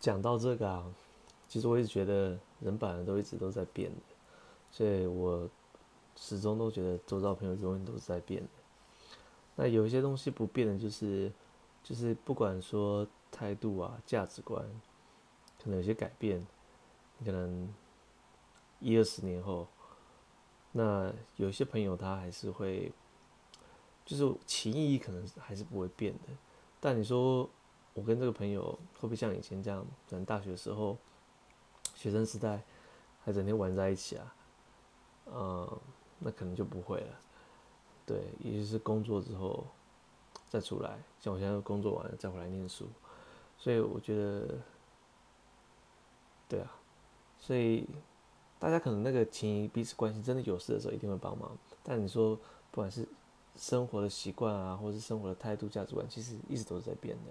讲到这个啊，其实我一直觉得人本来都一直都在变的，所以我始终都觉得周遭朋友永远都是在变的。那有一些东西不变的，就是就是不管说态度啊、价值观，可能有些改变，可能一二十年后，那有些朋友他还是会，就是情谊可能还是不会变的。但你说我跟这个朋友会不会像以前这样，可能大学的时候、学生时代还整天玩在一起啊？嗯，那可能就不会了。对，也就是工作之后再出来，像我现在工作完了再回来念书，所以我觉得，对啊，所以大家可能那个情谊、彼此关系真的有事的时候一定会帮忙，但你说不管是生活的习惯啊，或是生活的态度、价值观，其实一直都是在变的。